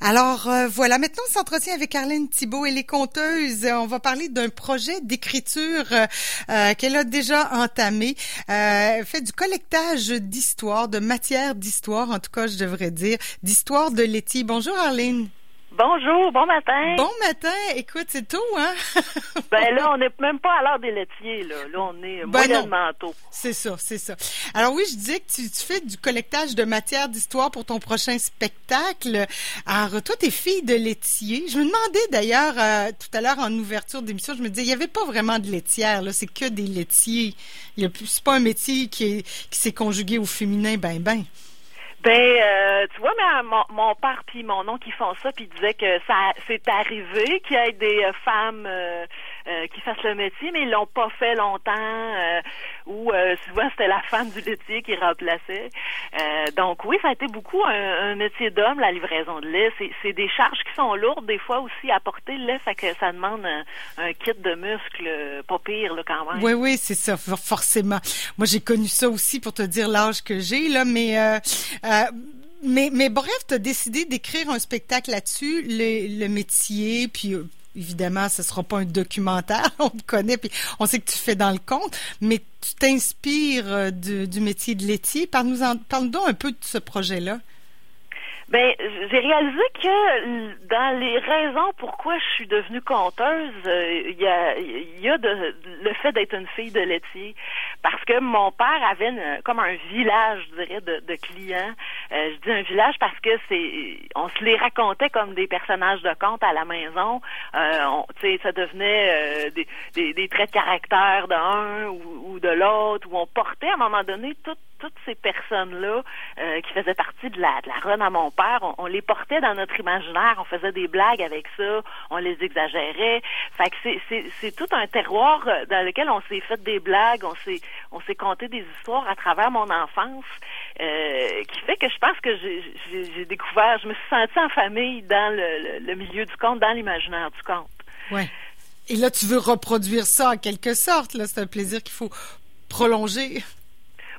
Alors euh, voilà, maintenant on s'entretient avec Arlène Thibault, elle est conteuse. On va parler d'un projet d'écriture euh, euh, qu'elle a déjà entamé. fait du collectage d'histoire, de matière d'histoire, en tout cas je devrais dire, d'histoire de Letty. Bonjour Arlène. Bonjour, bon matin. Bon matin. Écoute, c'est tôt, hein? ben là, on n'est même pas à l'heure des laitiers, là. Là, on est ben moyennement tôt. C'est ça, c'est ça. Alors oui, je disais que tu, fais du collectage de matière d'histoire pour ton prochain spectacle. Alors, toi, t'es fille de laitier. Je me demandais d'ailleurs, euh, tout à l'heure en ouverture d'émission, je me disais, il n'y avait pas vraiment de laitière, là. C'est que des laitiers. Il y a c'est pas un métier qui qui s'est conjugué au féminin, ben, ben. Ben, euh, tu vois, mais mon, mon père puis mon oncle qui font ça, puis disaient que ça c'est arrivé qu'il y ait des euh, femmes euh, qui fassent le métier, mais ils l'ont pas fait longtemps. ou souvent c'était la femme du laitier qui remplaçait. donc oui, ça a été beaucoup un, métier d'homme, la livraison de lait. C'est des charges qui sont lourdes des fois aussi à porter le lait, fait que ça demande un, kit de muscles pas pire là, quand même. Oui, oui, c'est ça, forcément. Moi j'ai connu ça aussi pour te dire l'âge que j'ai là, mais euh, mais, mais bref, tu as décidé d'écrire un spectacle là-dessus, le, le métier, puis euh, évidemment, ce sera pas un documentaire, on te connaît, puis on sait que tu fais dans le compte, mais tu t'inspires euh, du métier de laitier. Parle-nous parle un peu de ce projet-là. Ben, j'ai réalisé que dans les raisons pourquoi je suis devenue conteuse, il y a, y a de, le fait d'être une fille de laitier parce que mon père avait comme un village, je dirais, de, de clients. Euh, je dis un village parce que c'est, on se les racontait comme des personnages de conte à la maison. Euh, sais, ça devenait euh, des, des, traits de caractère d'un ou, ou, de l'autre, où on portait à un moment donné toutes toutes ces personnes-là euh, qui faisaient partie de la, de la run à mon père, on, les portait dans notre imaginaire, on faisait des blagues avec ça, on les exagérait. Fait que c'est, tout un terroir dans lequel on s'est fait des blagues, on s'est on s'est conté des histoires à travers mon enfance, euh, qui fait que je pense que j'ai découvert, je me suis sentie en famille dans le, milieu du conte, dans l'imaginaire du conte. Ouais. Et là, tu veux reproduire ça en quelque sorte. Là, c'est un plaisir qu'il faut prolonger.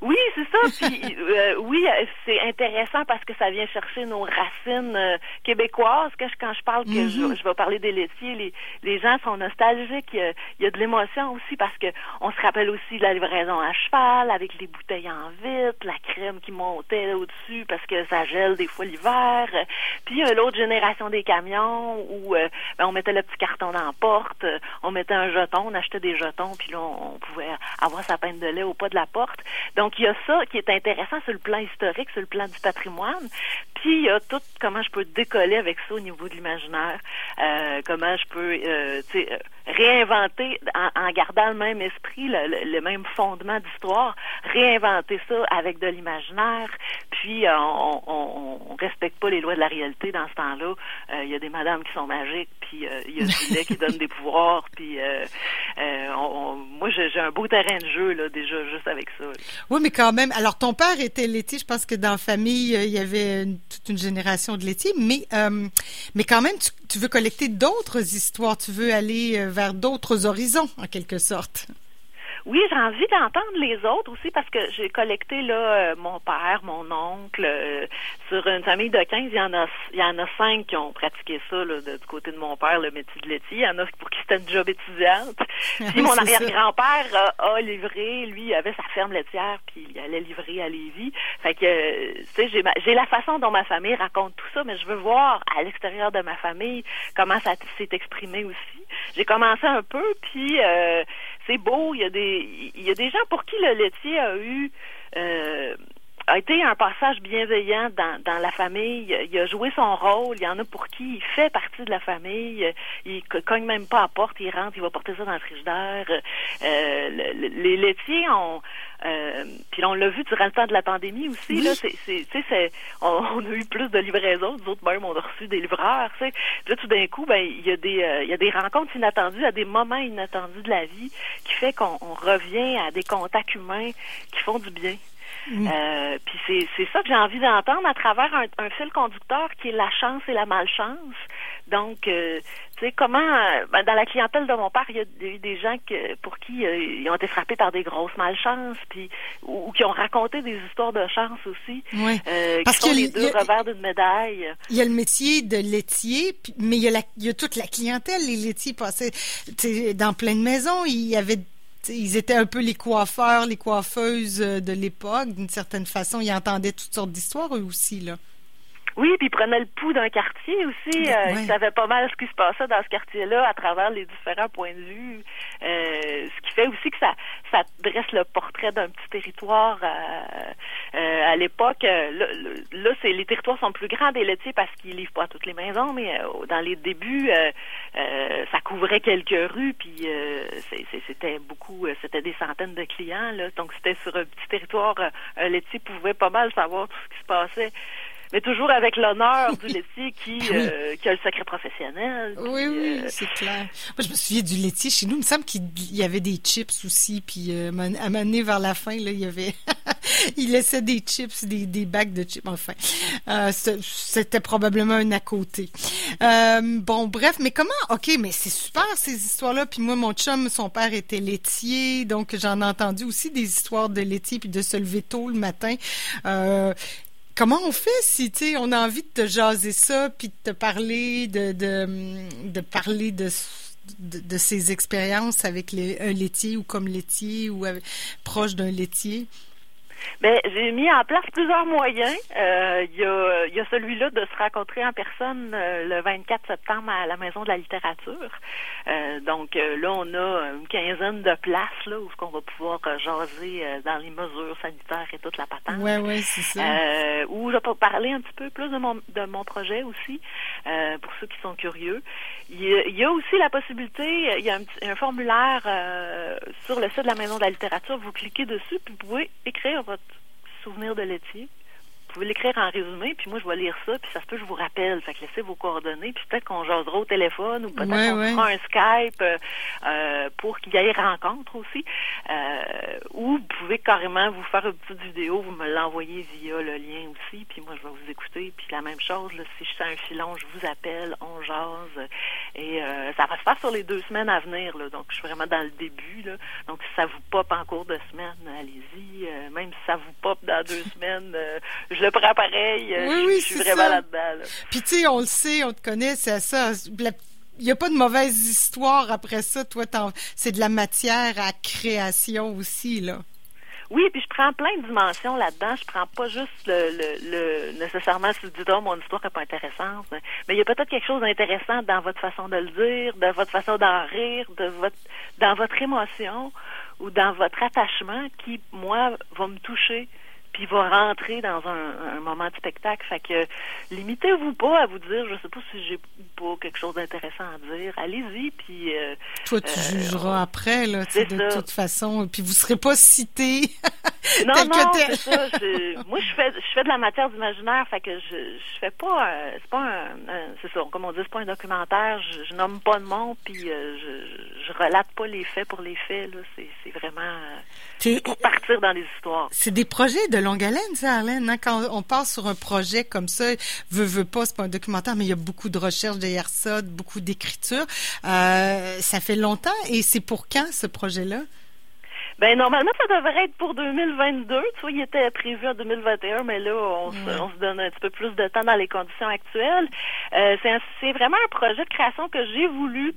Oui, c'est ça. Puis euh, oui, c'est intéressant parce que ça vient chercher nos racines euh, québécoises. Que quand je parle que je, mm-hmm. vais parler des laitiers, les, les gens sont nostalgiques. Il y a, de l'émotion aussi parce que on se rappelle aussi de la livraison à cheval avec les bouteilles en vitre, la crème qui montait au-dessus parce que ça gèle des fois l'hiver. Puis euh, l'autre génération des camions où ben, on mettait le petit carton dans la porte, on mettait un jeton, on achetait des jetons, puis là on, on pouvait avoir sa peine de lait au pas de la porte. Donc donc, il y a ça qui est intéressant sur le plan historique, sur le plan du patrimoine. Puis, il y a tout comment je peux décoller avec ça au niveau de l'imaginaire, euh, comment je peux euh, euh, réinventer, en, gardant le même esprit, le, même fondement d'histoire, réinventer ça avec de l'imaginaire. Puis, on, on, respecte pas les lois de la réalité dans ce temps-là. Il y a des madames qui sont magiques, puis il y a des lait qui donnent des pouvoirs, puis moi, j'ai un beau terrain de jeu, là, déjà, juste avec ça. Mais quand même, alors ton père était laitier, je pense que dans la famille, euh, il y avait toute une génération de laitiers, mais, euh, quand même, tu, tu veux collecter d'autres histoires, tu veux aller euh, vers d'autres horizons, en quelque sorte. Oui, j'ai envie d'entendre les autres aussi parce que j'ai collecté là euh, mon père, mon oncle euh, sur une famille de 15, il y en a il y en a cinq qui ont pratiqué ça là, du côté de mon père le métier de laitier, il y en a pour qui c'était une job étudiante. Puis mon arrière-grand-père a, livré, lui il avait sa ferme laitière puis il allait livrer à Lévis. Fait que tu sais j'ai j'ai la façon dont ma famille raconte tout ça mais je veux voir à l'extérieur de ma famille comment ça s'est exprimé aussi. J'ai commencé un peu puis euh, Il y a des il y a des gens pour qui le laitier a eu euh, a été un passage bienveillant dans, dans la famille. Il a joué son rôle. Il y en a pour qui il fait partie de la famille. Il cogne même pas à la porte. Il rentre, il va porter ça dans le frigidaire. Euh, les laitiers ont... Euh, puis on l'a vu durant le temps de la pandémie aussi. Là, c'est, c'est, on, a eu plus de livraisons. Nous autres même, on a reçu des livreurs. Puis là, tout d'un coup, ben il y a des euh, il y a des rencontres inattendues, a des moments inattendus de la vie qui fait qu'on revient à des contacts humains qui font du bien. Euh, puis c'est ça que j'ai envie d'entendre à travers un, fil conducteur qui est la chance et la malchance Donc, euh, tu sais, comment, euh, ben, dans la clientèle de mon père, il y a eu des gens que, pour qui euh, ils ont été frappés par des grosses malchances, puis ou, qui ont raconté des histoires de chance aussi, Oui. euh, Parce qui sont que les deux a- revers d'une médaille. Il y a le métier de laitier, puis- mais il y, a la- il y a toute la clientèle. Les laitiers passaient dans plein de maisons. Il y avait, ils étaient un peu les coiffeurs, les coiffeuses euh, de l'époque, d'une certaine façon. Ils entendaient toutes sortes d'histoires eux aussi là. Oui, puis ils prenaient le pouls d'un quartier aussi. Euh, ouais. Ils savaient pas mal ce qui se passait dans ce quartier-là à travers les différents points de vue. Euh, ce qui fait aussi que ça, ça dresse le portrait d'un petit territoire. euh, euh, à l'époque, euh, là, là, c'est les territoires sont plus grands des laitiers parce qu'ils livrent pas à toutes les maisons, mais dans les débuts, euh, euh, ça couvrait quelques rues, puis euh, c'était beaucoup, c'était des centaines de clients. Là, donc c'était sur un petit territoire, un laitier pouvait pas mal savoir tout ce qui se passait mais toujours avec l'honneur du laitier qui, Ben euh, qui a le secret professionnel. puis, Oui, oui, euh, c'est clair. Moi, je me souviens du laitier chez nous. Il me semble qu'il y avait des chips aussi. Puis euh, à un moment donné, vers la fin, là, il y avait, il laissait des chips, des, des bacs de chips. Enfin, euh, c'était probablement un à côté. Euh, bon, bref, mais comment Ok, mais c'est super ces histoires-là. Puis moi, mon chum, son père était laitier, donc j'en ai entendu aussi des histoires de laitier puis de se lever tôt le matin. Comment on fait si on a envie de te jaser ça puis de te parler de de, parler de, de de ces expériences avec un laitier ou comme laitier ou proche d'un laitier? Ben, j'ai mis en place plusieurs moyens. Euh, Il y a, y a celui-là de se rencontrer en personne euh, le 24 septembre à la Maison de la littérature. Euh, donc euh, là, on a une quinzaine de places là où on va pouvoir euh, jaser euh, dans les mesures sanitaires et toute la patente. Ouais, ouais, c'est ça. Euh, où je peux parler un petit peu plus de mon, de mon projet aussi, euh, pour ceux qui sont curieux. Il y a, il y a aussi la possibilité, il y a un, petit- un formulaire euh, sur le site de la Maison de la littérature, vous cliquez dessus, puis vous pouvez écrire votre souvenir de laitier. Pouvez l'écrire en résumé, puis moi je vais lire ça, puis ça se peut je vous rappelle. Fait que laissez vos coordonnées, puis peut-être qu'on jasera au téléphone ou peut-être Ouais, qu'on ouais. fera un Skype euh, euh, pour qu'il y ait rencontre aussi. Euh, ou vous pouvez carrément vous faire une petite vidéo, vous me l'envoyez via le lien aussi, puis moi je vais vous écouter. Puis la même chose, là, si je sens un filon, je vous appelle, on jase. Et euh, ça va se faire sur les deux semaines à venir. Là, donc je suis vraiment dans le début. Là. Donc si ça vous pop en cours de semaine, allez-y. Même si ça vous pop dans deux semaines, je le prends pareil. Euh, Oui, je, oui, je suis vraiment là-dedans. là. Puis tu sais, on le sait, on te connaît, c'est ça. La- Il n'y a pas de mauvaise histoire après ça. Toi, c'est de la matière à création aussi, là. Oui, puis je prends plein de dimensions là-dedans. Je prends pas juste le, le, le nécessairement si vous dites oh, mon histoire n'est pas intéressante, mais il y a peut-être quelque chose d'intéressant dans votre façon de le dire, de votre façon d'en rire, de votre dans votre émotion ou dans votre attachement qui, moi, va me toucher puis va rentrer dans un, un moment de spectacle. Fait que limitez-vous pas à vous dire je sais pas si j'ai pas quelque chose d'intéressant à dire. Allez-y puis euh, Toi, tu Euh, jugeras après, là, tu de ça. toute façon. Puis vous serez pas cité. Non, tel que non, c'est ça. Moi, je fais, je fais de la matière d'imaginaire, fait que je, je fais pas, euh, c'est pas un, un- c'est ça, comme on dit, c'est pas un documentaire. Je, je nomme pas de monde, puis euh, je, je relate pas les faits pour les faits. Là, c'est, vraiment T'es- pour partir dans les histoires. C'est des projets de longue haleine, ça, Arlène. hein? Quand on passe sur un projet comme ça, veut, veut pas, c'est pas un documentaire, mais il y a beaucoup de recherches derrière ça, beaucoup d'écriture. Euh, ça fait longtemps et c'est pour quand ce projet-là? Ben normalement, ça devrait être pour 2022. Tu vois, il était prévu en 2021, mais là, on, se, on se donne un petit peu plus de temps dans les conditions actuelles. Euh, c'est, vraiment un projet de création que j'ai voulu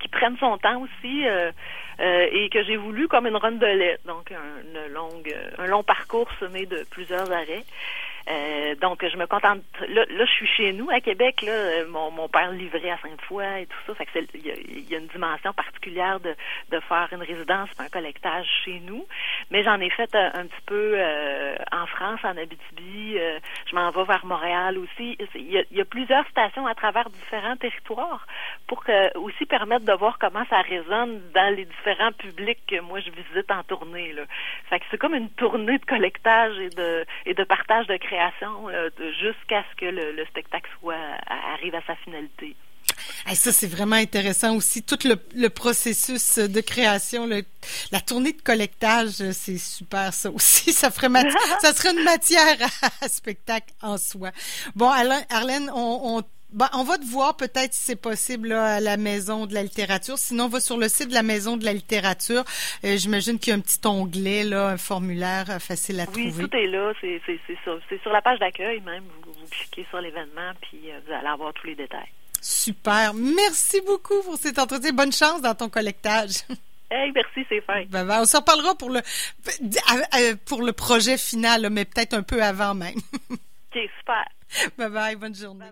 qui prenne son temps aussi euh, euh, et que j'ai voulu comme une rondelette, donc un, une longue, euh, un long parcours semé de plusieurs arrêts. Euh, donc je me contente. Là, là, je suis chez nous à Québec. Là, Euh, mon, mon père livrait à Sainte-Foy et tout ça. Fait que il y, a, il y a une dimension particulière de, de faire une résidence, un collectage chez nous. Mais j'en ai fait un, un petit peu euh, en France, en Abitibi. Euh, je m'en vais vers Montréal aussi. Il y, a, il y a plusieurs stations à travers différents territoires pour que, aussi permettre de voir comment ça résonne dans les différents publics que moi je visite en tournée. Là. Fait que c'est comme une tournée de collectage et de et de partage de création jusqu'à ce que le, le spectacle soit arrive à sa finalité. Hey, ça, c'est vraiment intéressant aussi. Tout le, le processus de création, le- la tournée de collectage, c'est super ça aussi. Ça ferait ça serait une matière à, à spectacle en soi. Bon, Arlène, on, on Ben, on va te voir peut-être si c'est possible là, à la Maison de la littérature. Sinon, on va sur le site de la Maison de la littérature. Euh, J'imagine qu'il y a un petit onglet, là, un formulaire euh, facile à Oui, trouver. tout est là. C'est sur, sur la page d'accueil même. Vous, vous cliquez sur l'événement, puis euh, vous allez avoir tous les détails. Super. Merci beaucoup pour cet entretien. Bonne chance dans ton collectage. Hey, merci, c'est fin. Ben, ben, on se reparlera pour le pour le projet final, mais peut-être un peu avant même. OK, super. bye bye, bonne journée.